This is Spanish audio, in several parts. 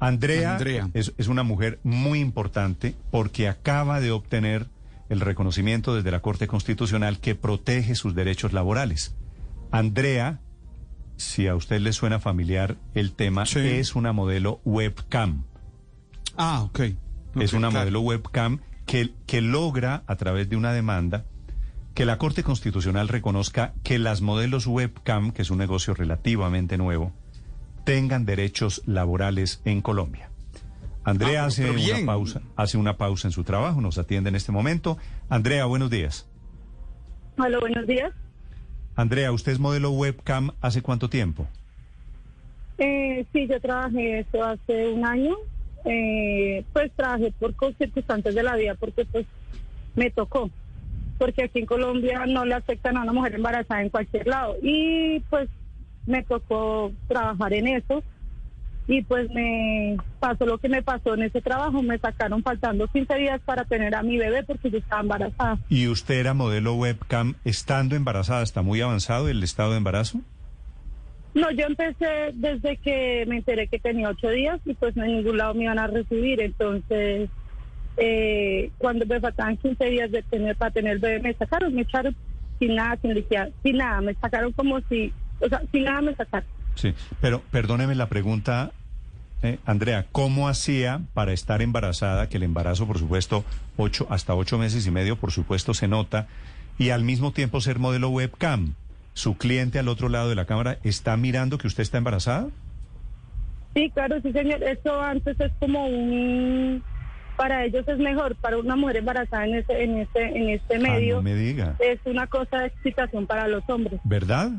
Andrea, Es, es una mujer muy importante porque acaba de obtener el reconocimiento desde la Corte Constitucional que protege sus derechos laborales. Andrea, si a usted le suena familiar el tema, es una modelo webcam. Ah, ok. es una modelo webcam que, que logra, a través de una demanda, que la Corte Constitucional reconozca que las modelos webcam, que es un negocio relativamente nuevo, tengan derechos laborales en Colombia. Andrea ah, hace una pausa, hace una pausa en su trabajo, nos atiende en este momento. Andrea, buenos días. Hola, buenos días. Andrea, ¿usted es modelo webcam hace cuánto tiempo? Eh, sí, yo trabajé eso hace un año. Eh, pues trabajé por circunstancias de la vida porque pues me tocó. Porque aquí en Colombia no le afectan a una mujer embarazada en cualquier lado. Y pues me tocó trabajar en eso y pues me pasó lo que me pasó en ese trabajo, me sacaron faltando 15 días para tener a mi bebé porque yo estaba embarazada. ¿Y usted era modelo webcam estando embarazada? ¿Está muy avanzado el estado de embarazo? No, yo empecé desde que me enteré que tenía ocho días y pues en ningún lado me iban a recibir, entonces eh, cuando me faltaban 15 días de tener para tener el bebé me sacaron, me echaron sin nada, sin liquidar, sin nada, me sacaron como si o sea, sin nada me sacar. Sí, pero perdóneme la pregunta, eh, Andrea, ¿cómo hacía para estar embarazada? Que el embarazo, por supuesto, ocho, hasta ocho meses y medio, por supuesto, se nota, y al mismo tiempo ser modelo webcam. ¿Su cliente al otro lado de la cámara está mirando que usted está embarazada? Sí, claro, sí, señor. Eso antes es como un para ellos es mejor, para una mujer embarazada en este, en este, en este ah, medio. me diga. Es una cosa de excitación para los hombres. ¿Verdad?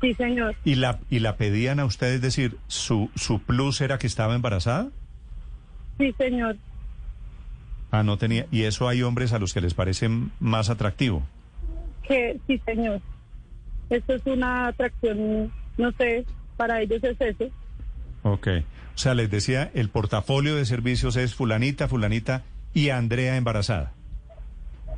Sí, señor. ¿Y la, y la pedían a ustedes decir, su, su plus era que estaba embarazada? Sí, señor. Ah, no tenía. ¿Y eso hay hombres a los que les parece más atractivo? Que sí, señor. Eso es una atracción, no sé, para ellos es eso. Ok. O sea, les decía, el portafolio de servicios es fulanita, fulanita y Andrea embarazada.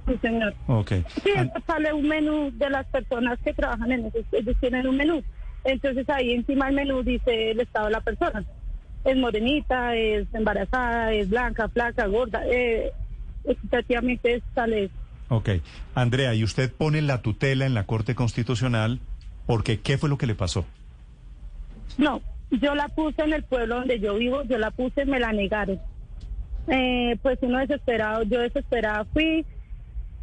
Sí, señor. Ok. Sí, sale un menú de las personas que trabajan en eso. Ellos tienen un menú. Entonces ahí encima del menú dice el estado de la persona. Es morenita, es embarazada, es blanca, flaca, gorda. Eh, equitativamente sale eso. Ok. Andrea, ¿y usted pone la tutela en la Corte Constitucional porque qué fue lo que le pasó? No, yo la puse en el pueblo donde yo vivo, yo la puse, me la negaron. Eh, pues uno desesperado, yo desesperada fui,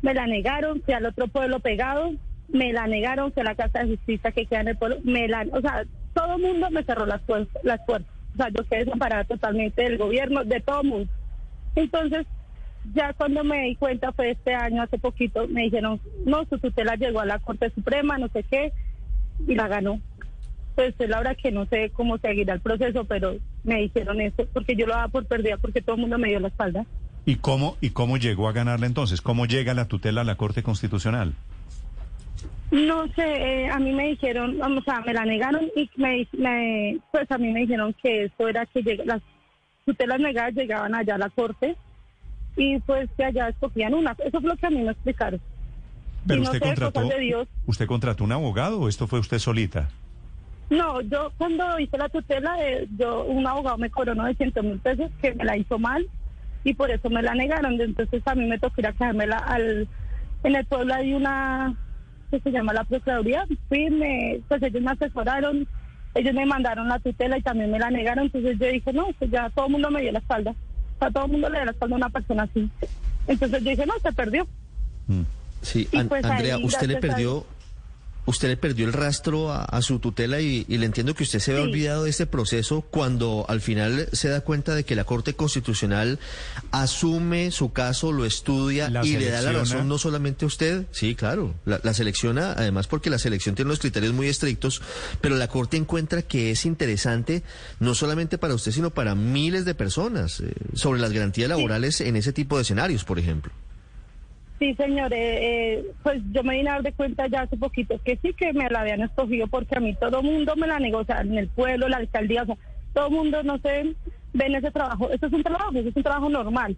me la negaron, fui al otro pueblo pegado, me la negaron, que la Casa de Justicia que queda en el pueblo, me la, o sea, todo el mundo me cerró las, puertas, las puertas. O sea, yo quedé separada totalmente del gobierno, de todo el mundo. Entonces, ya cuando me di cuenta fue este año, hace poquito, me dijeron, no, su tutela llegó a la Corte Suprema, no sé qué, y la ganó. Pues es la hora que no sé cómo seguirá el proceso, pero me dijeron eso, porque yo lo daba por perdida, porque todo el mundo me dio la espalda. ¿Y cómo, ¿Y cómo llegó a ganarla entonces? ¿Cómo llega la tutela a la Corte Constitucional? No sé, eh, a mí me dijeron, o sea, me la negaron y me, pues a mí me dijeron que eso era que las tutelas negadas llegaban allá a la Corte y pues que allá escogían una. Eso fue lo que a mí me explicaron. Pero usted, contrató, ¿usted contrató un abogado o esto fue usted solita? No, yo cuando hice la tutela, eh, yo un abogado me cobró 900 mil pesos que me la hizo mal y por eso me la negaron. Entonces a mí me tocó ir a quedármela al... En el pueblo hay una que se llama la Procuraduría. Fui, me, pues ellos me asesoraron, ellos me mandaron la tutela y también me la negaron. Entonces yo dije, no, pues ya todo el mundo me dio la espalda. O sea, todo el mundo le dio la espalda a una persona así. Entonces yo dije, no, se perdió. Mm. Sí, pues Andrea, usted le perdió... usted le perdió el rastro a, su tutela y, le entiendo que usted se había olvidado de este proceso cuando al final se da cuenta de que la Corte Constitucional asume su caso, lo estudia y le da la razón no solamente a usted, sí, claro, la, selecciona, además porque la selección tiene unos criterios muy estrictos, pero la Corte encuentra que es interesante no solamente para usted, sino para miles de personas eh, sobre las garantías laborales en ese tipo de escenarios, por ejemplo. Sí, señor, eh, eh, pues yo me vine a dar de cuenta ya hace poquito que sí que me la habían escogido porque a mí todo mundo me la negó, en el pueblo, la alcaldía, o sea, todo mundo, no sé, ven ese trabajo. Eso es un trabajo, eso es un trabajo normal.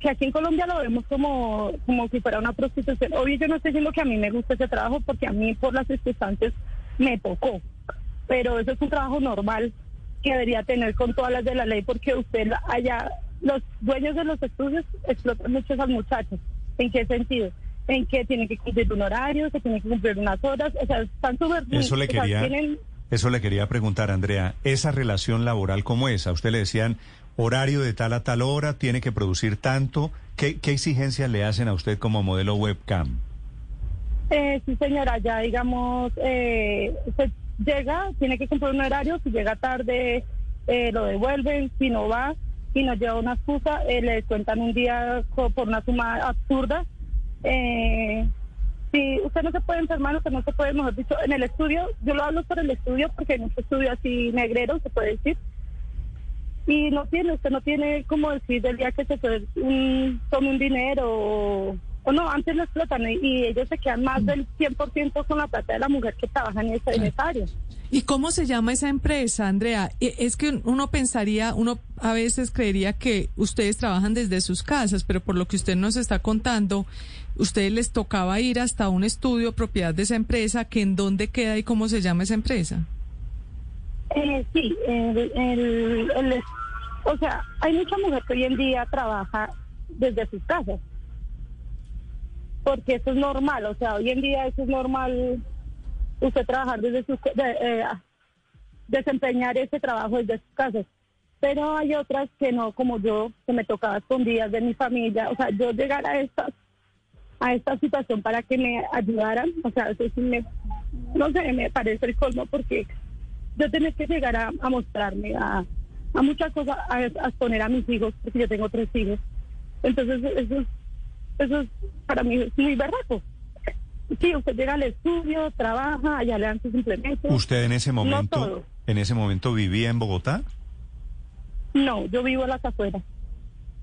Que aquí en Colombia lo vemos como, como si fuera una prostitución. Obvio, yo no estoy diciendo que a mí me gusta ese trabajo porque a mí por las circunstancias me tocó. Pero eso es un trabajo normal que debería tener con todas las de la ley porque usted allá, los dueños de los estudios explotan mucho a esos muchachos ¿En qué sentido? En que tienen que cumplir un horario, que tienen que cumplir unas horas, o sea, están súper... Eso le quería... Eso le quería preguntar, Andrea, esa relación laboral, ¿cómo es? A usted le decían horario de tal a tal hora, tiene que producir tanto. ¿Qué, qué exigencias le hacen a usted como modelo webcam? Eh, sí, señora, ya digamos, eh, se llega, tiene que cumplir un horario, si llega tarde eh, lo devuelven, si no va, y nos lleva una excusa, eh, le cuentan un día por una suma absurda. Eh, si usted no se puede enfermar, usted no se puede, mejor dicho, en el estudio, yo lo hablo por el estudio porque en un estudio así negrero, se puede decir, y no tiene, usted no tiene como decir del día que se fue un, tome un dinero o, o, no, antes lo explotan y, ellos se quedan más del 100% con la plata de la mujer que trabaja en esa, en esa área. ¿Y cómo se llama esa empresa, Andrea? E, es que uno pensaría, uno a veces creería que ustedes trabajan desde sus casas, pero por lo que usted nos está contando, ustedes les tocaba ir hasta un estudio propiedad de esa empresa, que en dónde queda y cómo se llama esa empresa. Eh, sí, o sea, hay mucha mujer que hoy en día trabaja desde sus casas, porque eso es normal, o sea, hoy en día eso es normal usted trabajar desde su, eh, desempeñar ese trabajo desde sus casas. Pero hay otras que no, como yo, que me tocaba escondidas de mi familia. O sea, yo llegar a esta, a esta situación para que me ayudaran, o sea, eso sí me, no sé, me parece el colmo porque yo tenía que llegar a, mostrarme a, a, muchas cosas, a, exponer a mis hijos, porque yo tengo tres hijos. Entonces, eso, eso es, para mí es muy verdad. Sí, usted llega al estudio, trabaja, allá le dan sus implementos. ¿Usted en ese momento, en ese momento vivía en Bogotá? No, yo vivo a las afueras.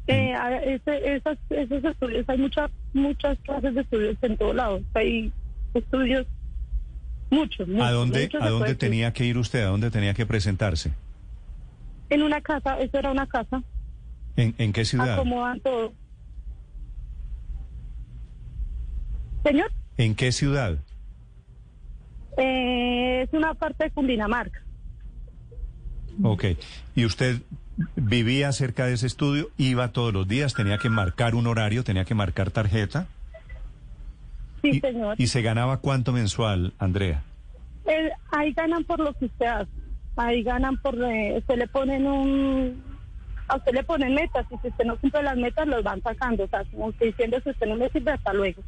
Mm. Eh, esos estudios, hay muchas muchas clases de estudios en todos lados. Hay estudios, muchos. ¿A dónde, ¿a dónde tenía que ir usted? ¿A dónde tenía que presentarse? En una casa, eso era una casa. ¿En, en qué ciudad? Acomodan todo. Señor. ¿En qué ciudad? Eh, es una parte de Cundinamarca. Ok. ¿Y usted vivía cerca de ese estudio? ¿Iba todos los días? ¿Tenía que marcar un horario? ¿Tenía que marcar tarjeta? Sí, señor. ¿Y se ganaba cuánto mensual, Andrea? ahí ganan por lo que usted hace. Ahí ganan por... Eh, usted le ponen un... A usted le ponen metas y si usted no cumple las metas, los van sacando. O sea, como diciendo, si usted no me sirve, hasta luego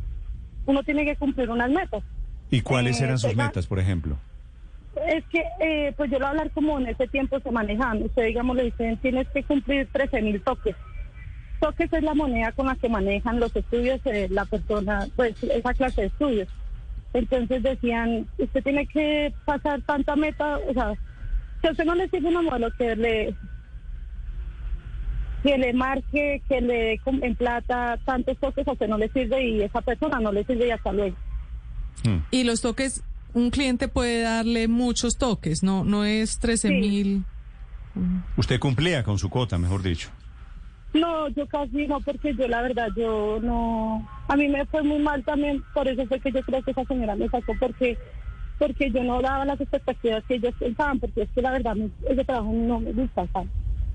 uno tiene que cumplir unas metas. ¿Y cuáles eran sus metas, por ejemplo? Es que, eh, pues yo lo hablar como en ese tiempo se manejan. Usted, digamos, le dicen, tienes que cumplir 13 mil toques. Toques es la moneda con la que manejan los estudios eh, la persona, pues esa clase de estudios. Entonces decían, usted tiene que pasar tanta meta, o sea, si a usted no le sirve una modelo que le que le marque, que le dé en plata tantos toques, a usted no le sirve y esa persona no le sirve y hasta luego. Hmm. Y los toques, un cliente puede darle muchos toques, no no es 13 mil. Usted cumplía con su cuota, mejor dicho. No, yo casi no, porque yo la verdad, yo no... A mí me fue muy mal también, por eso fue que yo creo que esa señora me sacó, porque porque yo no daba las expectativas que ellos pensaban, porque es que la verdad ese trabajo no me gusta, ¿sabes?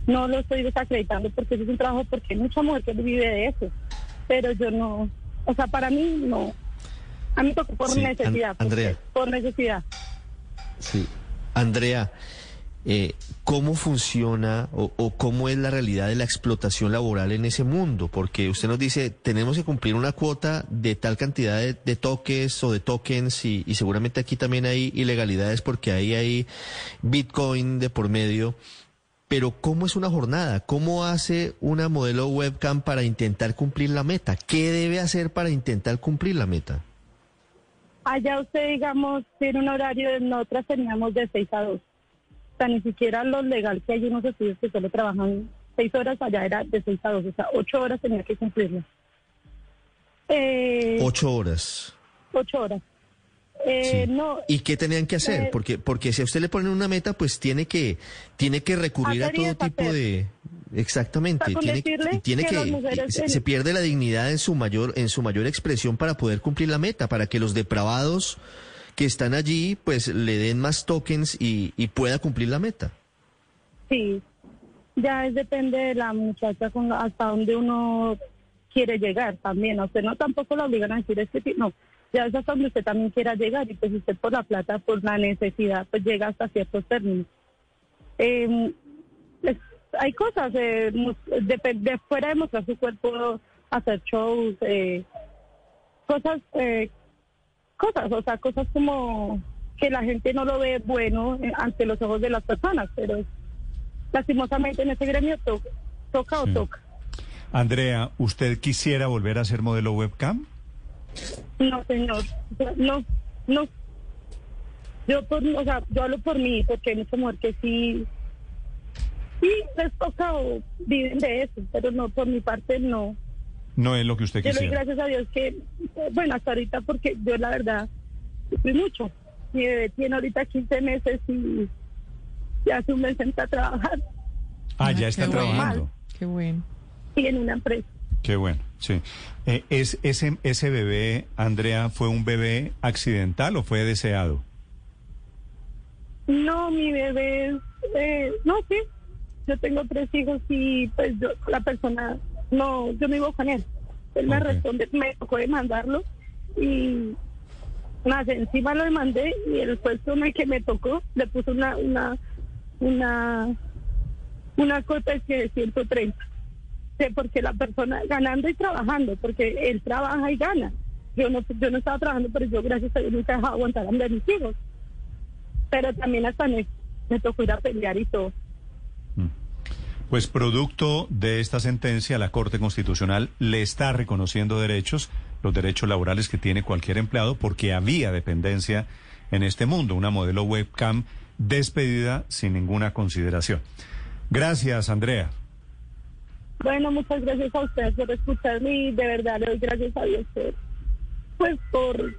No lo estoy desacreditando porque es un trabajo, porque hay mucha mujer que vive de eso, pero yo no, o sea, para mí no. A mí tocó por necesidad. Andrea. Por necesidad. Sí. Andrea, eh, cómo funciona o, cómo es la realidad de la explotación laboral en ese mundo, porque usted nos dice, tenemos que cumplir una cuota de tal cantidad de, toques o de tokens y, y, seguramente aquí también hay ilegalidades porque ahí hay Bitcoin de por medio. Pero ¿cómo es una jornada? ¿Cómo hace una modelo webcam para intentar cumplir la meta? ¿Qué debe hacer para intentar cumplir la meta? Allá usted, digamos, tiene un horario, nosotras teníamos de 6 a 2. O sea, ni siquiera lo legal que hay unos estudios que solo trabajan 6 horas, allá era de 6 a 2. O sea, 8 horas tenía que cumplirlo. Eh, 8 horas. 8 horas. Eh, no, ¿Y qué tenían que hacer? Eh, porque porque si a usted le ponen una meta, pues tiene que tiene que recurrir a todo tipo de exactamente, tiene, tiene que, se, pierde la dignidad en su mayor en su mayor expresión para poder cumplir la meta, para que los depravados que están allí pues le den más tokens y, y pueda cumplir la meta. Sí. Ya es depende de la muchacha con hasta dónde uno quiere llegar también. O sea, no tampoco la obligan a decir es que no ya es hasta donde usted también quiera llegar y pues usted por la plata, por la necesidad, pues llega hasta ciertos términos. Em, hay cosas, eh, de, fuera de mostrar su cuerpo, hacer shows, eh, cosas, eh, cosas, o sea, cosas como que la gente no lo ve bueno ante los ojos de las personas, pero lastimosamente en ese gremio toca o toca. Andrea, ¿usted quisiera volver a ser modelo webcam? No, señor. No, no. Yo, por, o sea, yo hablo por mí, porque hay mucha mujer que sí, sí les toca o viven de eso, pero no, por mi parte no. No es lo que usted quisiera. Yo gracias a Dios que, bueno, hasta ahorita, porque yo la verdad, sufrí mucho. Mi bebé tiene ahorita 15 meses y ya hace un mes entra a trabajar. Ah, ya está trabajando. Qué bueno. Y en una empresa. Qué bueno, sí. Eh, ¿es, ese, ¿Ese bebé, Andrea, fue un bebé accidental o fue deseado? No, mi bebé, eh, no, sí. Yo tengo tres hijos y pues yo, la persona, no, yo no vivo con él. Él me responde, me tocó demandarlo y más encima lo demandé y el puesto en el que me tocó le puso una, una, una, una cuota de 130 porque la persona ganando y trabajando, porque él trabaja y gana. Yo no, yo no estaba trabajando, pero yo gracias a Dios nunca he dejado aguantar a mis hijos. Pero también hasta me, me tocó ir a pelear y todo. Mm. Pues producto de esta sentencia, la Corte Constitucional le está reconociendo derechos, los derechos laborales que tiene cualquier empleado, porque había dependencia en este mundo, una modelo webcam despedida sin ninguna consideración. Gracias, Andrea. Bueno, muchas gracias a ustedes por escucharme y de verdad le doy gracias a Dios por, pues, por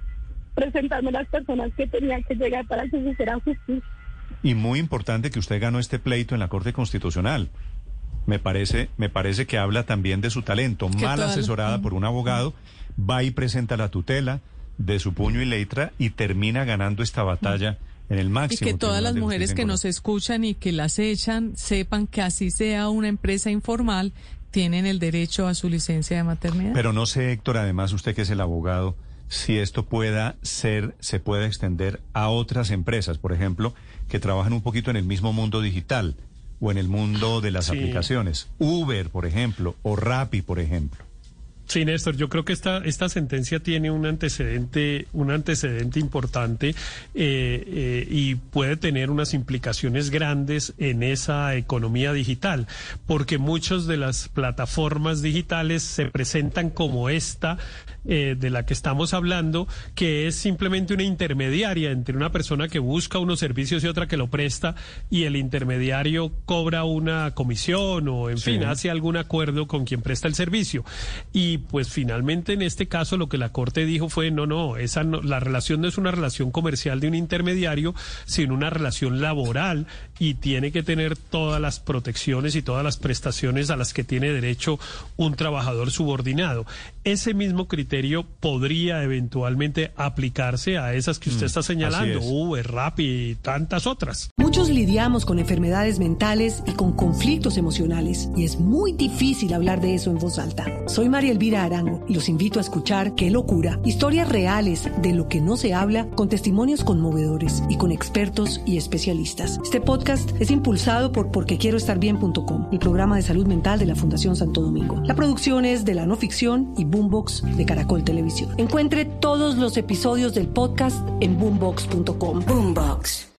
presentarme las personas que tenían que llegar para que se hiciera justicia. Y muy importante que usted ganó este pleito en la Corte Constitucional. Me parece, me parece que habla también de su talento. Mal asesorada por un abogado, va y presenta la tutela de su puño y letra y termina ganando esta batalla en el máximo. Y que todas las mujeres que nos escuchan y que las echan sepan que así sea una empresa informal, tienen el derecho a su licencia de maternidad. Pero no sé, Héctor, además usted que es el abogado, si esto pueda ser, se puede extender a otras empresas, por ejemplo, que trabajan un poquito en el mismo mundo digital o en el mundo de las aplicaciones. Uber, por ejemplo, o Rappi, por ejemplo. Sí, Néstor, yo creo que esta, esta sentencia tiene un antecedente, un antecedente importante eh, eh, y puede tener unas implicaciones grandes en esa economía digital, porque muchas de las plataformas digitales se presentan como esta eh, de la que estamos hablando, que es simplemente una intermediaria entre una persona que busca unos servicios y otra que lo presta, y el intermediario cobra una comisión o, en fin, hace algún acuerdo con quien presta el servicio. Y pues finalmente en este caso lo que la Corte dijo fue, no, no, esa la relación no es una relación comercial de un intermediario, sino una relación laboral y tiene que tener todas las protecciones y todas las prestaciones a las que tiene derecho un trabajador subordinado. Ese mismo criterio podría eventualmente aplicarse a esas que usted mm, está señalando, Uber, Rappi y tantas otras. Muchos lidiamos con enfermedades mentales y con conflictos emocionales y es muy difícil hablar de eso en voz alta. Soy María Elvira Arango y los invito a escuchar Qué locura, historias reales de lo que no se habla con testimonios conmovedores y con expertos y especialistas. Este podcast es impulsado por porquequieroestarbien.com, el programa de salud mental de la Fundación Santo Domingo. La producción es de la no ficción y Boombox de Caracol Televisión. Encuentre todos los episodios del podcast en boombox.com. Boombox.